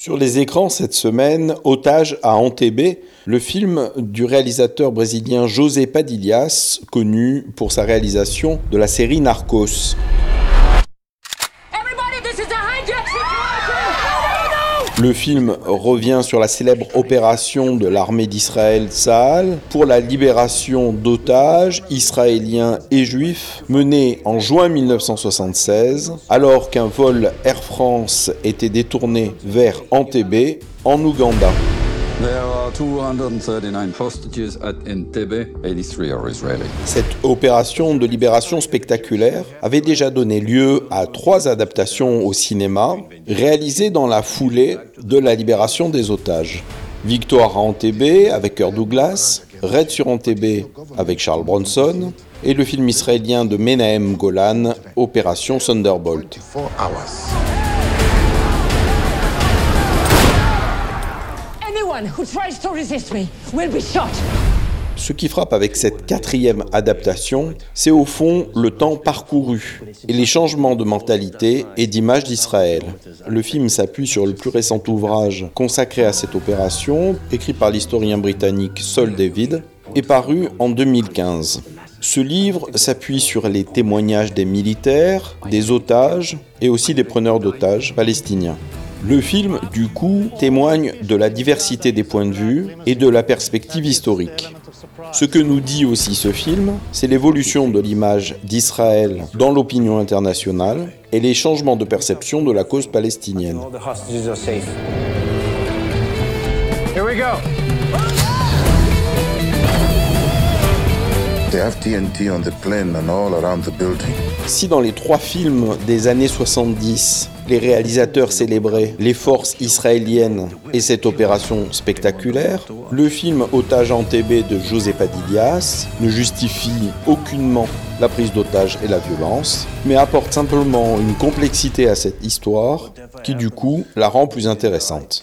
Sur les écrans cette semaine, Otage à Antebé, le film du réalisateur brésilien José Padillas, connu pour sa réalisation de la série Narcos. Le film revient sur la célèbre opération de l'armée d'Israël Tsahal pour la libération d'otages israéliens et juifs menée en juin 1976 alors qu'un vol Air France était détourné vers Entebbe en Ouganda. Cette opération de libération spectaculaire avait déjà donné lieu à trois adaptations au cinéma réalisées dans la foulée de la libération des otages. Victoire à Entebbe avec Kirk Douglas, Raid sur Entebbe avec Charles Bronson et le film israélien de Menahem Golan, Opération Thunderbolt. Ce qui frappe avec cette quatrième adaptation, c'est au fond le temps parcouru et les changements de mentalité et d'image d'Israël. Le film s'appuie sur le plus récent ouvrage consacré à cette opération, écrit par l'historien britannique Sol David, et paru en 2015. Ce livre s'appuie sur les témoignages des militaires, des otages et aussi des preneurs d'otages palestiniens. Le film, du coup, témoigne de la diversité des points de vue et de la perspective historique. Ce que nous dit aussi ce film, c'est l'évolution de l'image d'Israël dans l'opinion internationale et les changements de perception de la cause palestinienne. Si dans les trois films des années 70, les réalisateurs célébraient les forces israéliennes et cette opération spectaculaire, le film Otage en TB de José Padillas ne justifie aucunement la prise d'otage et la violence, mais apporte simplement une complexité à cette histoire qui du coup la rend plus intéressante.